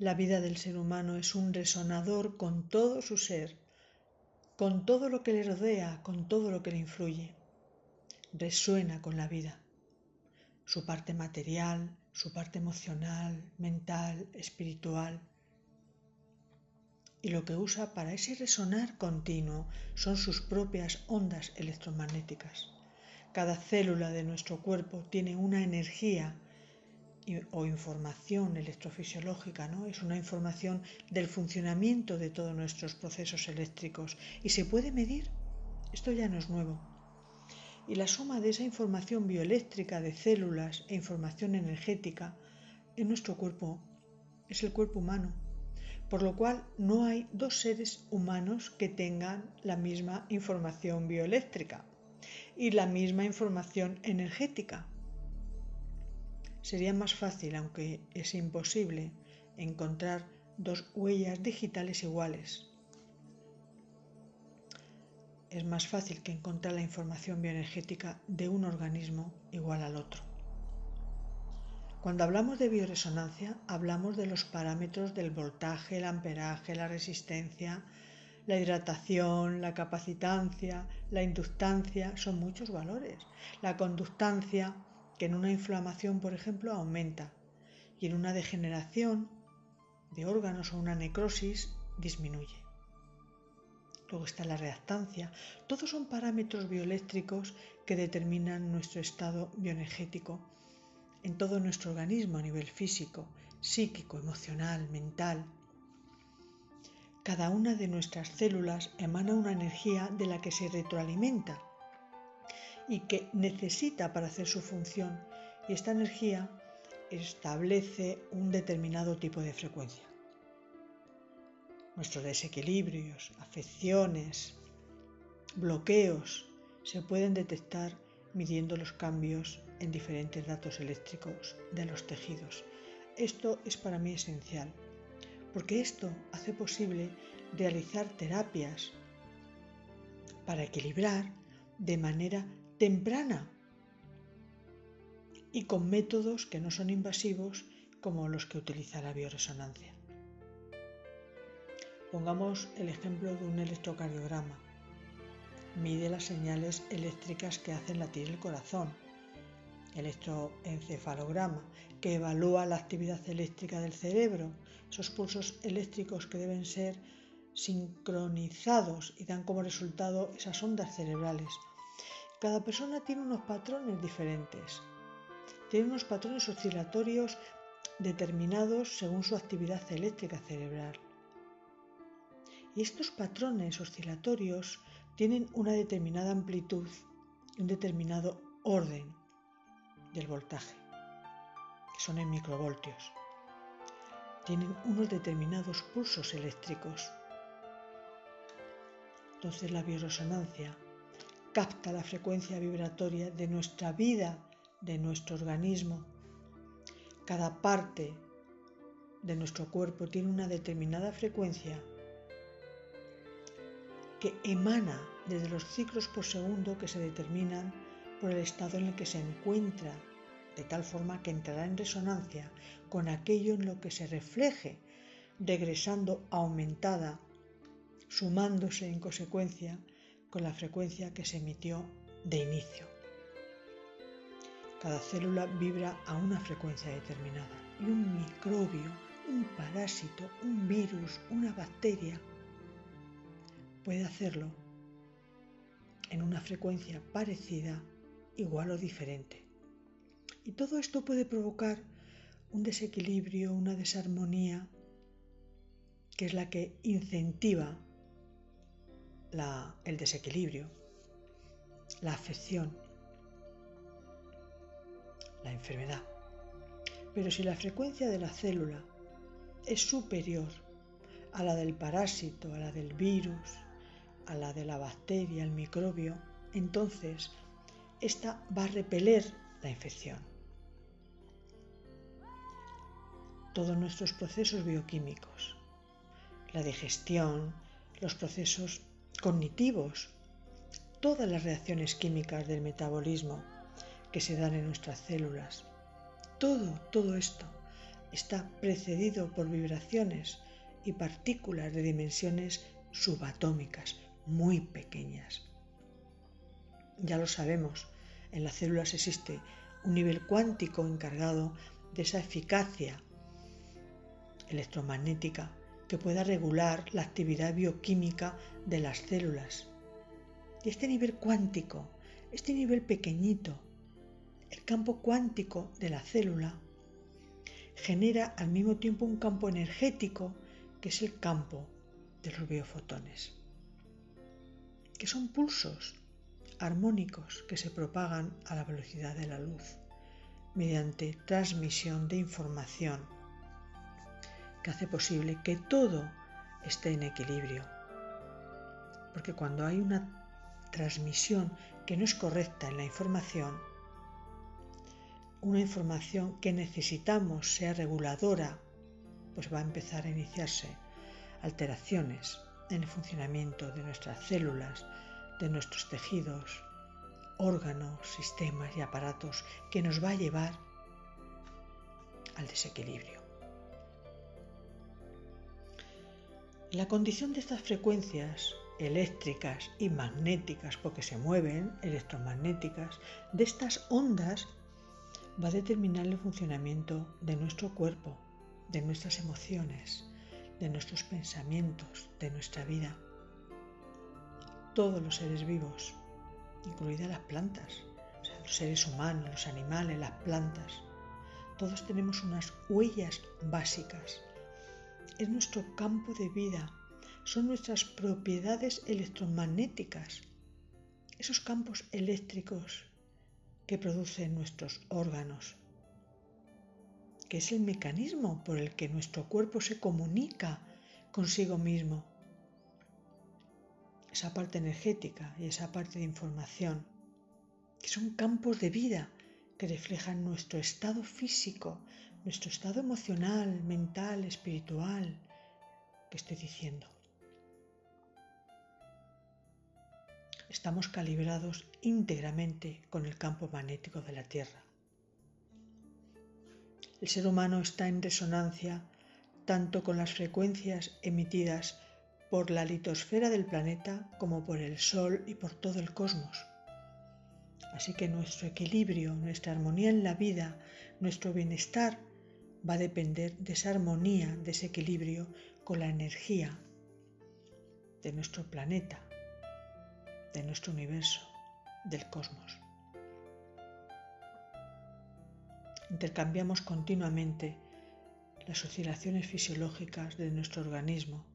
La vida del ser humano es un resonador con todo su ser, con todo lo que le rodea, con todo lo que le influye. Resuena con la vida, su parte material, su parte emocional, mental, espiritual. Y lo que usa para ese resonar continuo son sus propias ondas electromagnéticas. Cada célula de nuestro cuerpo tiene una energía o información electrofisiológica, ¿no? Es una información del funcionamiento de todos nuestros procesos eléctricos y se puede medir. Esto ya no es nuevo. Y la suma de esa información bioeléctrica de células e información energética en nuestro cuerpo es el cuerpo humano. Por lo cual no hay dos seres humanos que tengan la misma información bioeléctrica y la misma información energética. Sería más fácil, aunque es imposible, encontrar dos huellas digitales iguales. Es más fácil que encontrar la información bioenergética de un organismo igual al otro. Cuando hablamos de bioresonancia, hablamos de los parámetros del voltaje, el amperaje, la resistencia, la hidratación, la capacitancia, la inductancia, son muchos valores. La conductancia, que en una inflamación, por ejemplo, aumenta y en una degeneración de órganos o una necrosis disminuye. Luego está la reactancia. Todos son parámetros bioeléctricos que determinan nuestro estado bioenergético en todo nuestro organismo a nivel físico, psíquico, emocional, mental, cada una de nuestras células emana una energía de la que se retroalimenta y que necesita para hacer su función y esta energía establece un determinado tipo de frecuencia. Nuestros desequilibrios, afecciones, bloqueos se pueden detectar midiendo los cambios en diferentes datos eléctricos de los tejidos. Esto es para mí esencial porque esto hace posible realizar terapias para equilibrar de manera temprana y con métodos que no son invasivos como los que utiliza la bioresonancia. Pongamos el ejemplo de un electrocardiograma. Mide las señales eléctricas que hacen latir el corazón. Electroencefalograma, que evalúa la actividad eléctrica del cerebro esos pulsos eléctricos que deben ser sincronizados y dan como resultado esas ondas cerebrales. Cada persona tiene unos patrones diferentes, tiene unos patrones oscilatorios determinados según su actividad eléctrica cerebral. Y estos patrones oscilatorios tienen una determinada amplitud y un determinado orden del voltaje, que son en microvoltios tienen unos determinados pulsos eléctricos. Entonces la bioresonancia capta la frecuencia vibratoria de nuestra vida, de nuestro organismo. Cada parte de nuestro cuerpo tiene una determinada frecuencia que emana desde los ciclos por segundo que se determinan por el estado en el que se encuentra de tal forma que entrará en resonancia con aquello en lo que se refleje, regresando aumentada, sumándose en consecuencia con la frecuencia que se emitió de inicio. Cada célula vibra a una frecuencia determinada y un microbio, un parásito, un virus, una bacteria puede hacerlo en una frecuencia parecida, igual o diferente. Y todo esto puede provocar un desequilibrio, una desarmonía, que es la que incentiva el desequilibrio, la afección, la enfermedad. Pero si la frecuencia de la célula es superior a la del parásito, a la del virus, a la de la bacteria, el microbio, entonces esta va a repeler la infección. todos nuestros procesos bioquímicos, la digestión, los procesos cognitivos, todas las reacciones químicas del metabolismo que se dan en nuestras células. Todo, todo esto está precedido por vibraciones y partículas de dimensiones subatómicas muy pequeñas. Ya lo sabemos, en las células existe un nivel cuántico encargado de esa eficacia electromagnética que pueda regular la actividad bioquímica de las células. Y este nivel cuántico, este nivel pequeñito, el campo cuántico de la célula, genera al mismo tiempo un campo energético que es el campo de los biofotones, que son pulsos armónicos que se propagan a la velocidad de la luz mediante transmisión de información que hace posible que todo esté en equilibrio. Porque cuando hay una transmisión que no es correcta en la información, una información que necesitamos sea reguladora, pues va a empezar a iniciarse alteraciones en el funcionamiento de nuestras células, de nuestros tejidos, órganos, sistemas y aparatos que nos va a llevar al desequilibrio. La condición de estas frecuencias eléctricas y magnéticas, porque se mueven, electromagnéticas, de estas ondas va a determinar el funcionamiento de nuestro cuerpo, de nuestras emociones, de nuestros pensamientos, de nuestra vida. Todos los seres vivos, incluidas las plantas, los seres humanos, los animales, las plantas, todos tenemos unas huellas básicas. Es nuestro campo de vida, son nuestras propiedades electromagnéticas, esos campos eléctricos que producen nuestros órganos, que es el mecanismo por el que nuestro cuerpo se comunica consigo mismo. Esa parte energética y esa parte de información, que son campos de vida que reflejan nuestro estado físico, nuestro estado emocional, mental, espiritual, que estoy diciendo. estamos calibrados íntegramente con el campo magnético de la Tierra. El ser humano está en resonancia tanto con las frecuencias emitidas por la litosfera del planeta como por el Sol y por todo el cosmos. Así que nuestro equilibrio, nuestra armonía en la vida, nuestro bienestar va a depender de esa armonía, de ese equilibrio con la energía de nuestro planeta de nuestro universo, del cosmos. Intercambiamos continuamente las oscilaciones fisiológicas de nuestro organismo.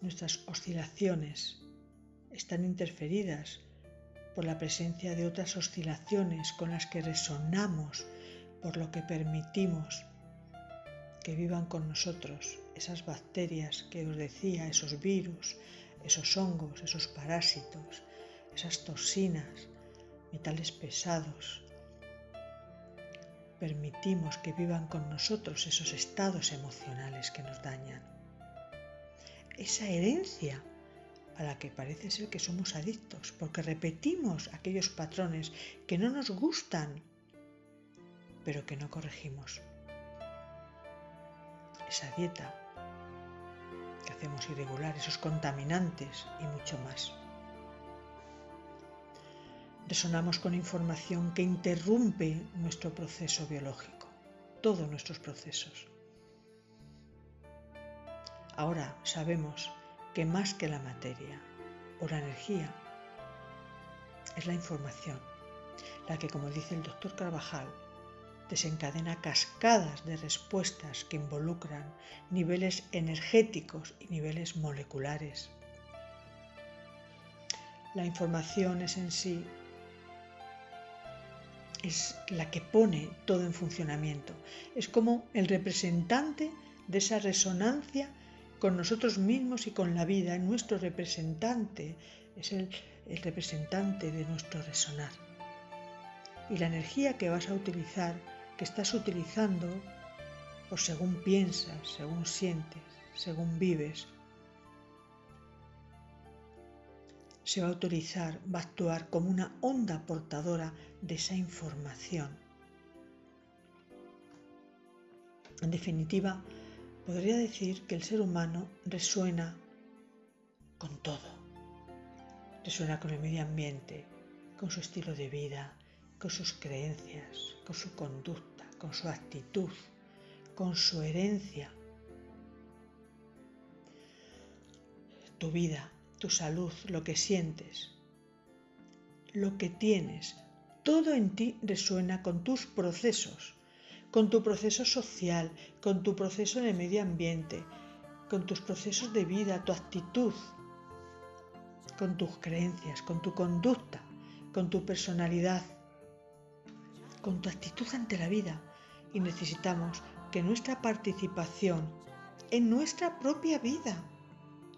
Nuestras oscilaciones están interferidas por la presencia de otras oscilaciones con las que resonamos, por lo que permitimos que vivan con nosotros esas bacterias que os decía, esos virus, esos hongos, esos parásitos, esas toxinas, metales pesados. Permitimos que vivan con nosotros esos estados emocionales que nos dañan. Esa herencia a la que parece ser que somos adictos, porque repetimos aquellos patrones que no nos gustan, pero que no corregimos. Esa dieta que hacemos irregular, esos contaminantes y mucho más. Resonamos con información que interrumpe nuestro proceso biológico, todos nuestros procesos. Ahora sabemos que más que la materia o la energía es la información, la que, como dice el doctor Carvajal, desencadena cascadas de respuestas que involucran niveles energéticos y niveles moleculares. La información es en sí es la que pone todo en funcionamiento. Es como el representante de esa resonancia con nosotros mismos y con la vida. Nuestro representante es el, representante de nuestro resonar. Y la energía que vas a utilizar que estás utilizando o según piensas, según sientes, según vives, se va a utilizar, va a actuar como una onda portadora de esa información. En definitiva, podría decir que el ser humano resuena con todo. Resuena con el medio ambiente, con su estilo de vida, con sus creencias, con su conducta, con su actitud, con su herencia. Tu vida, tu salud, lo que sientes, lo que tienes, todo en ti resuena con tus procesos, con tu proceso social, con tu proceso en el medio ambiente, con tus procesos de vida, tu actitud, con tus creencias, con tu conducta, con tu personalidad, con tu actitud ante la vida. Y necesitamos que nuestra participación en nuestra propia vida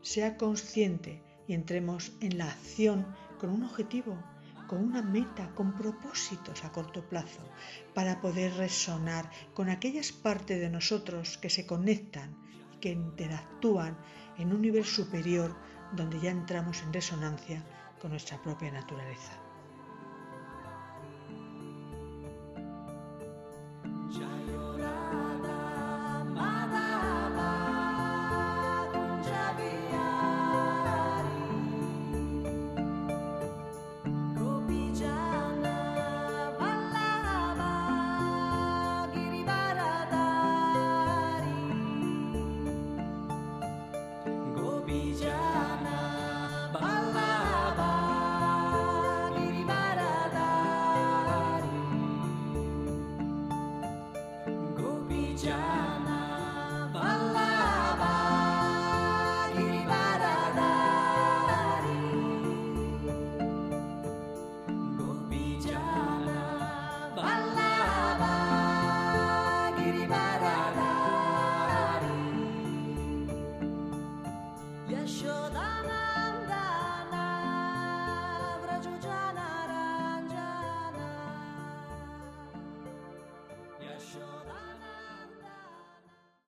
sea consciente y entremos en la acción con un objetivo, con una meta, con propósitos a corto plazo, para poder resonar con aquellas partes de nosotros que se conectan y que interactúan en un nivel superior donde ya entramos en resonancia con nuestra propia naturaleza.